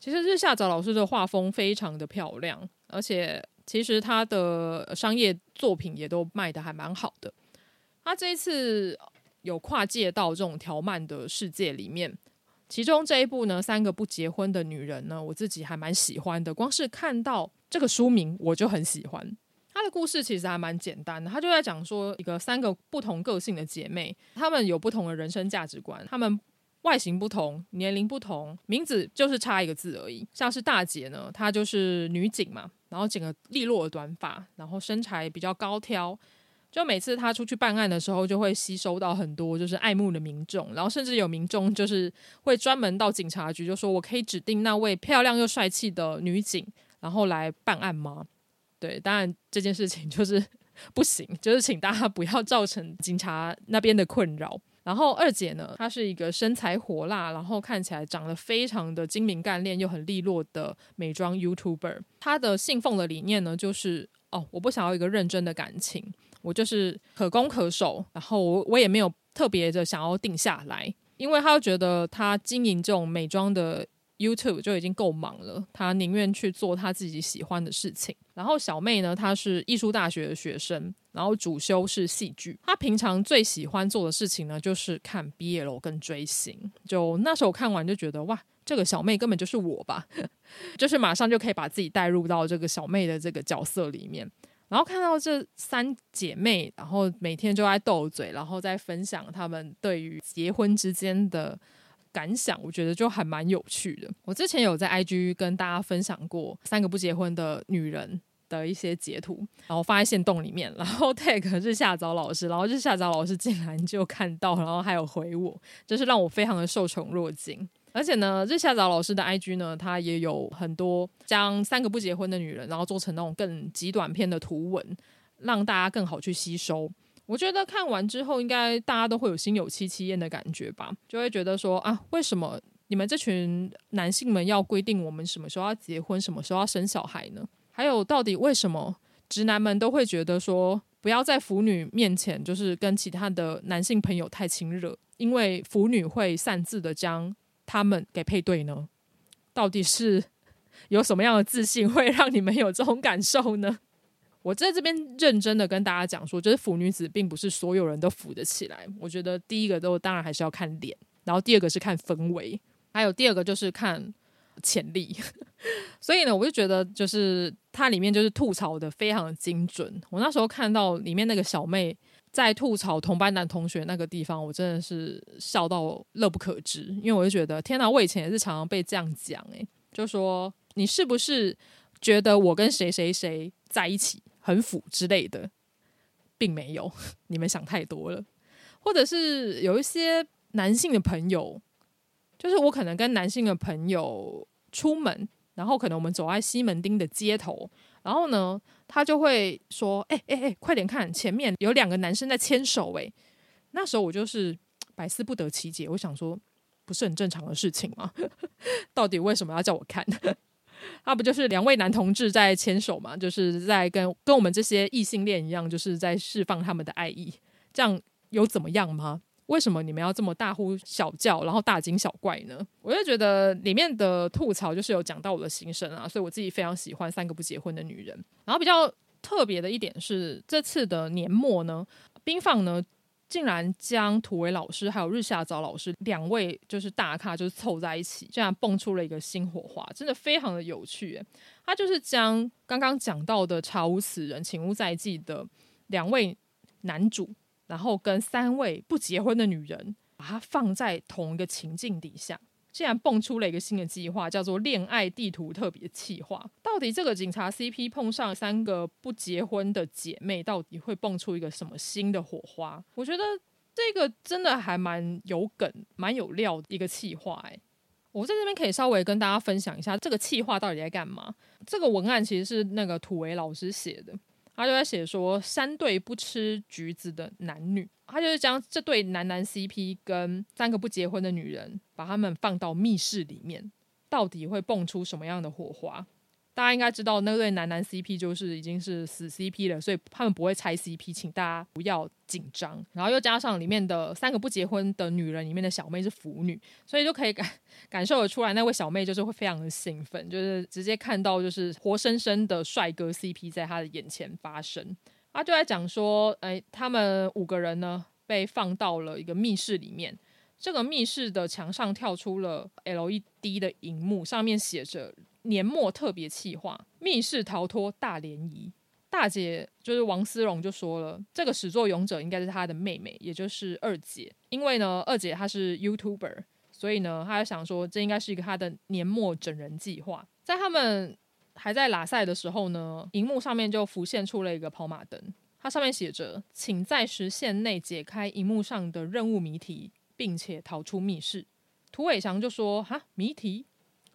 其实日下早老师的画风非常的漂亮，而且。其实他的商业作品也都卖得还蛮好的。他这一次有跨界到这种条漫的世界里面，其中这一部呢，《三个不结婚的女人》呢，我自己还蛮喜欢的。光是看到这个书名，我就很喜欢。他的故事其实还蛮简单的，他就在讲说一个三个不同个性的姐妹，她们有不同的人生价值观，她们外形不同，年龄不同，名字就是差一个字而已。像是大姐呢，她就是女警嘛。然后剪个利落的短发，然后身材比较高挑，就每次他出去办案的时候，就会吸收到很多就是爱慕的民众，然后甚至有民众就是会专门到警察局，就说我可以指定那位漂亮又帅气的女警，然后来办案吗？对，当然这件事情就是 <laughs> 不行，就是请大家不要造成警察那边的困扰。然后二姐呢，她是一个身材火辣，然后看起来长得非常的精明干练又很利落的美妆 YouTuber。她的信奉的理念呢，就是哦，我不想要一个认真的感情，我就是可攻可守。然后我我也没有特别的想要定下来，因为他觉得他经营这种美妆的。YouTube 就已经够忙了，他宁愿去做他自己喜欢的事情。然后小妹呢，她是艺术大学的学生，然后主修是戏剧。她平常最喜欢做的事情呢，就是看 BL 跟追星。就那时候看完就觉得，哇，这个小妹根本就是我吧，<laughs> 就是马上就可以把自己带入到这个小妹的这个角色里面。然后看到这三姐妹，然后每天就在斗嘴，然后再分享她们对于结婚之间的。感想我觉得就还蛮有趣的。我之前有在 IG 跟大家分享过三个不结婚的女人的一些截图，然后放在限动里面，然后 tag 是夏早老师，然后是夏早老师竟然就看到，然后还有回我，就是让我非常的受宠若惊。而且呢，日下早老师的 IG 呢，他也有很多将三个不结婚的女人，然后做成那种更极短篇的图文，让大家更好去吸收。我觉得看完之后，应该大家都会有心有戚戚焉的感觉吧，就会觉得说啊，为什么你们这群男性们要规定我们什么时候要结婚，什么时候要生小孩呢？还有，到底为什么直男们都会觉得说，不要在腐女面前就是跟其他的男性朋友太亲热，因为腐女会擅自的将他们给配对呢？到底是有什么样的自信会让你们有这种感受呢？我在这边认真的跟大家讲说，就是腐女子并不是所有人都腐得起来。我觉得第一个都当然还是要看脸，然后第二个是看氛围，还有第二个就是看潜力。<laughs> 所以呢，我就觉得就是它里面就是吐槽的非常的精准。我那时候看到里面那个小妹。在吐槽同班男同学那个地方，我真的是笑到乐不可支，因为我就觉得天哪，我以前也是常常被这样讲，诶，就说你是不是觉得我跟谁谁谁在一起很腐之类的，并没有，<laughs> 你们想太多了。或者是有一些男性的朋友，就是我可能跟男性的朋友出门，然后可能我们走在西门町的街头。然后呢，他就会说：“哎哎哎，快点看，前面有两个男生在牵手。”哎，那时候我就是百思不得其解。我想说，不是很正常的事情吗？<laughs> 到底为什么要叫我看？<laughs> 他不就是两位男同志在牵手吗？就是在跟跟我们这些异性恋一样，就是在释放他们的爱意。这样有怎么样吗？为什么你们要这么大呼小叫，然后大惊小怪呢？我就觉得里面的吐槽就是有讲到我的心声啊，所以我自己非常喜欢三个不结婚的女人。然后比较特别的一点是，这次的年末呢，冰放呢竟然将土尾老师还有日下早老师两位就是大咖就是凑在一起，这样蹦出了一个新火花，真的非常的有趣。他就是将刚刚讲到的《查无此人，请勿再记》的两位男主。然后跟三位不结婚的女人，把它放在同一个情境底下，竟然蹦出了一个新的计划，叫做“恋爱地图特别计划”。到底这个警察 CP 碰上三个不结婚的姐妹，到底会蹦出一个什么新的火花？我觉得这个真的还蛮有梗、蛮有料的一个计划。哎，我在这边可以稍微跟大家分享一下，这个计划到底在干嘛？这个文案其实是那个土维老师写的。他就在写说，三对不吃橘子的男女，他就是将这对男男 CP 跟三个不结婚的女人，把他们放到密室里面，到底会蹦出什么样的火花？大家应该知道，那对男男 CP 就是已经是死 CP 了，所以他们不会拆 CP，请大家不要紧张。然后又加上里面的三个不结婚的女人里面的小妹是腐女，所以就可以感感受得出来，那位小妹就是会非常的兴奋，就是直接看到就是活生生的帅哥 CP 在她的眼前发生。他就在讲说，哎，他们五个人呢被放到了一个密室里面，这个密室的墙上跳出了 LED 的荧幕，上面写着。年末特别企划，密室逃脱大联谊。大姐就是王思蓉就说了，这个始作俑者应该是她的妹妹，也就是二姐。因为呢，二姐她是 YouTuber，所以呢，她就想说这应该是一个她的年末整人计划。在他们还在拉赛的时候呢，荧幕上面就浮现出了一个跑马灯，它上面写着：“请在时限内解开荧幕上的任务谜题，并且逃出密室。”涂伟翔就说：“哈，谜题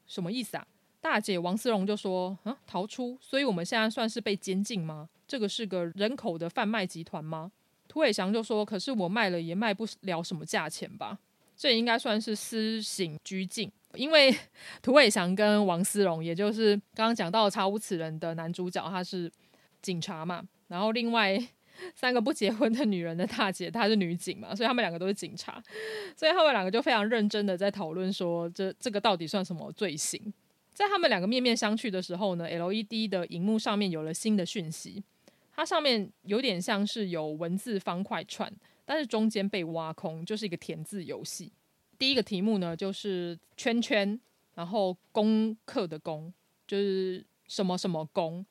什么意思啊？”大姐王思荣就说：“啊，逃出，所以我们现在算是被监禁吗？这个是个人口的贩卖集团吗？”涂伟翔就说：“可是我卖了也卖不了什么价钱吧？这应该算是私刑拘禁，因为 <laughs> 涂伟翔跟王思荣，也就是刚刚讲到查无此人的男主角，他是警察嘛，然后另外 <laughs> 三个不结婚的女人的大姐，她是女警嘛，所以他们两个都是警察，所以他们两个就非常认真的在讨论说，这这个到底算什么罪行？”在他们两个面面相觑的时候呢，LED 的荧幕上面有了新的讯息，它上面有点像是有文字方块串，但是中间被挖空，就是一个填字游戏。第一个题目呢就是圈圈，然后功课的功就是什么什么功，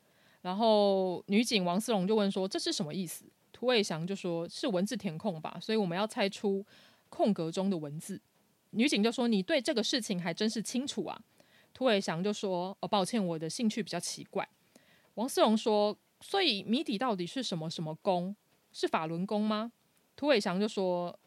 然后女警王思龙就问说，这是什么意思？涂伟翔就说是文字填空吧，所以我们要猜出空格中的文字。女警就说，你对这个事情还真是清楚啊。涂伟翔就说：“哦，抱歉，我的兴趣比较奇怪。”王思荣说：“所以谜底到底是什么什么功？是法轮功吗？”涂伟翔就说：“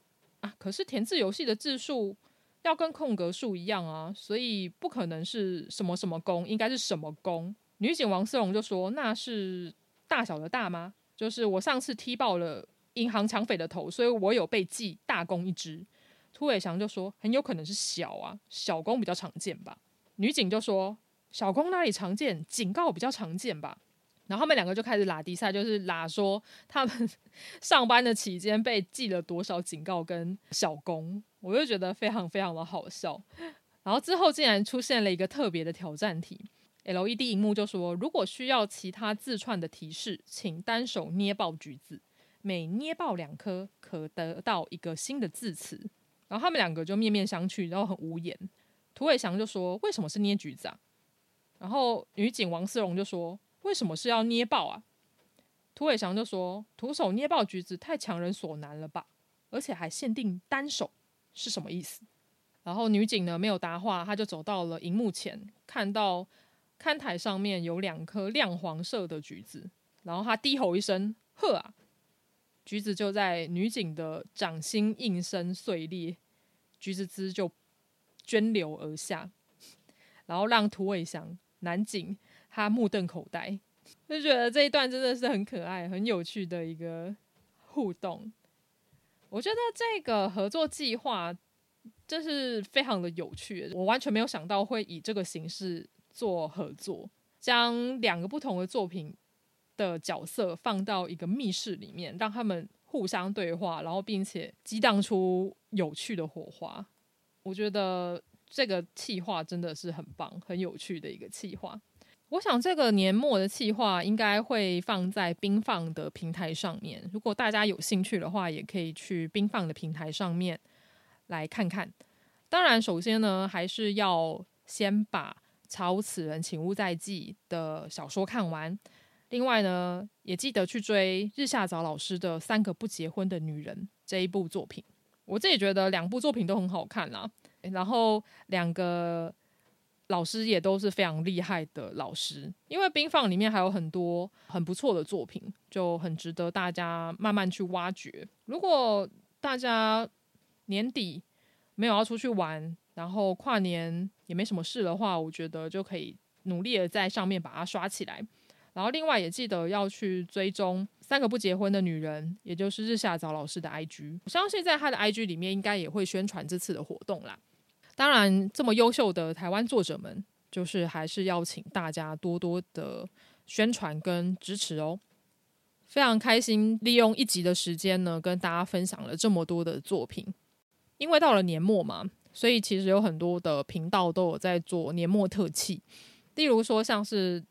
啊，可是填字游戏的字数要跟空格数一样啊，所以不可能是什么什么宫，应该是什么宫。女警王思荣就说：“那是大小的大吗？就是我上次踢爆了银行抢匪的头，所以我有被记大功一支。”涂伟翔就说：“很有可能是小啊，小功比较常见吧。”女警就说：“小功哪里常见？警告比较常见吧。”然后他们两个就开始拉低赛，就是拉说他们 <laughs> 上班的期间被记了多少警告跟小工，我就觉得非常非常的好笑。然后之后竟然出现了一个特别的挑战题，LED 荧幕就说，如果需要其他自串的提示，请单手捏爆橘子，每捏爆两颗可得到一个新的字词。然后他们两个就面面相觑，然后很无言。涂伟翔就说：“为什么是捏橘子啊？”然后女警王思荣就说。为什么是要捏爆啊？涂伟翔就说：“徒手捏爆橘子太强人所难了吧，而且还限定单手，是什么意思？”然后女警呢没有答话，她就走到了荧幕前，看到看台上面有两颗亮黄色的橘子，然后她低吼一声：“呵啊！”橘子就在女警的掌心应声碎裂，橘子汁就涓流而下，然后让涂伟祥男警。他目瞪口呆，就觉得这一段真的是很可爱、很有趣的一个互动。我觉得这个合作计划就是非常的有趣，我完全没有想到会以这个形式做合作，将两个不同的作品的角色放到一个密室里面，让他们互相对话，然后并且激荡出有趣的火花。我觉得这个企划真的是很棒、很有趣的一个企划。我想这个年末的企划应该会放在冰放的平台上面。如果大家有兴趣的话，也可以去冰放的平台上面来看看。当然，首先呢，还是要先把《查无此人，请勿再记》的小说看完。另外呢，也记得去追日下早老师的《三个不结婚的女人》这一部作品。我自己觉得两部作品都很好看啦。然后两个。老师也都是非常厉害的老师，因为冰放里面还有很多很不错的作品，就很值得大家慢慢去挖掘。如果大家年底没有要出去玩，然后跨年也没什么事的话，我觉得就可以努力的在上面把它刷起来。然后另外也记得要去追踪三个不结婚的女人，也就是日下早老师的 IG，我相信在他的 IG 里面应该也会宣传这次的活动啦。当然，这么优秀的台湾作者们，就是还是要请大家多多的宣传跟支持哦。非常开心，利用一集的时间呢，跟大家分享了这么多的作品。因为到了年末嘛，所以其实有很多的频道都有在做年末特辑。例如说，像是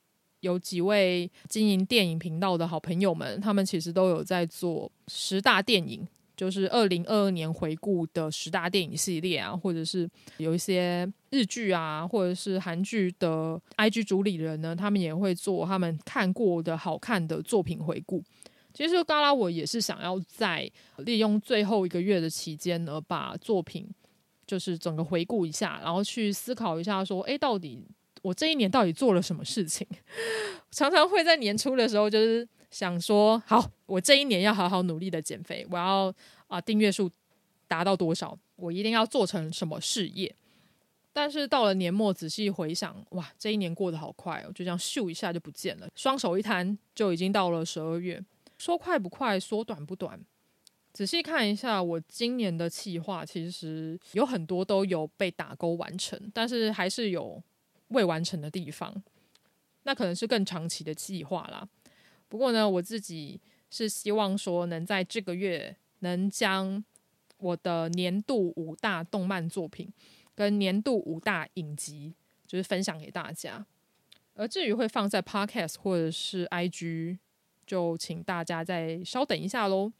有几位经营电影频道的好朋友们，他们其实都有在做十大电影。就是二零二二年回顾的十大电影系列啊，或者是有一些日剧啊，或者是韩剧的 IG 主理人呢，他们也会做他们看过的好看的作品回顾。其实嘎拉我也是想要在利用最后一个月的期间呢，把作品就是整个回顾一下，然后去思考一下说，诶，到底我这一年到底做了什么事情？<laughs> 常常会在年初的时候就是。想说好，我这一年要好好努力的减肥，我要啊订阅数达到多少，我一定要做成什么事业。但是到了年末，仔细回想，哇，这一年过得好快哦，就这样咻一下就不见了，双手一摊就已经到了十二月。说快不快，说短不短。仔细看一下，我今年的计划其实有很多都有被打勾完成，但是还是有未完成的地方。那可能是更长期的计划啦。不过呢，我自己是希望说，能在这个月能将我的年度五大动漫作品跟年度五大影集，就是分享给大家。而至于会放在 Podcast 或者是 IG，就请大家再稍等一下喽。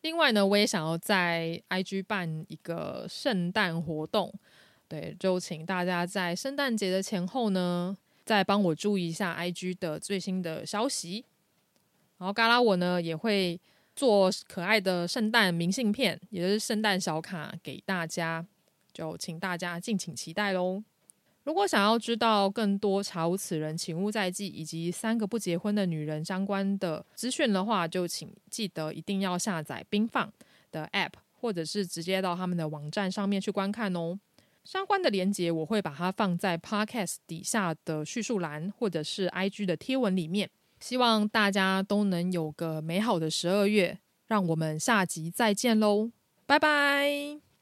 另外呢，我也想要在 IG 办一个圣诞活动，对，就请大家在圣诞节的前后呢，再帮我注意一下 IG 的最新的消息。然后，嘎拉我呢也会做可爱的圣诞明信片，也就是圣诞小卡给大家，就请大家敬请期待喽。如果想要知道更多查无此人，请勿再记以及三个不结婚的女人相关的资讯的话，就请记得一定要下载冰放的 App，或者是直接到他们的网站上面去观看哦。相关的连结我会把它放在 Podcast 底下的叙述栏，或者是 IG 的贴文里面。希望大家都能有个美好的十二月，让我们下集再见喽，拜拜。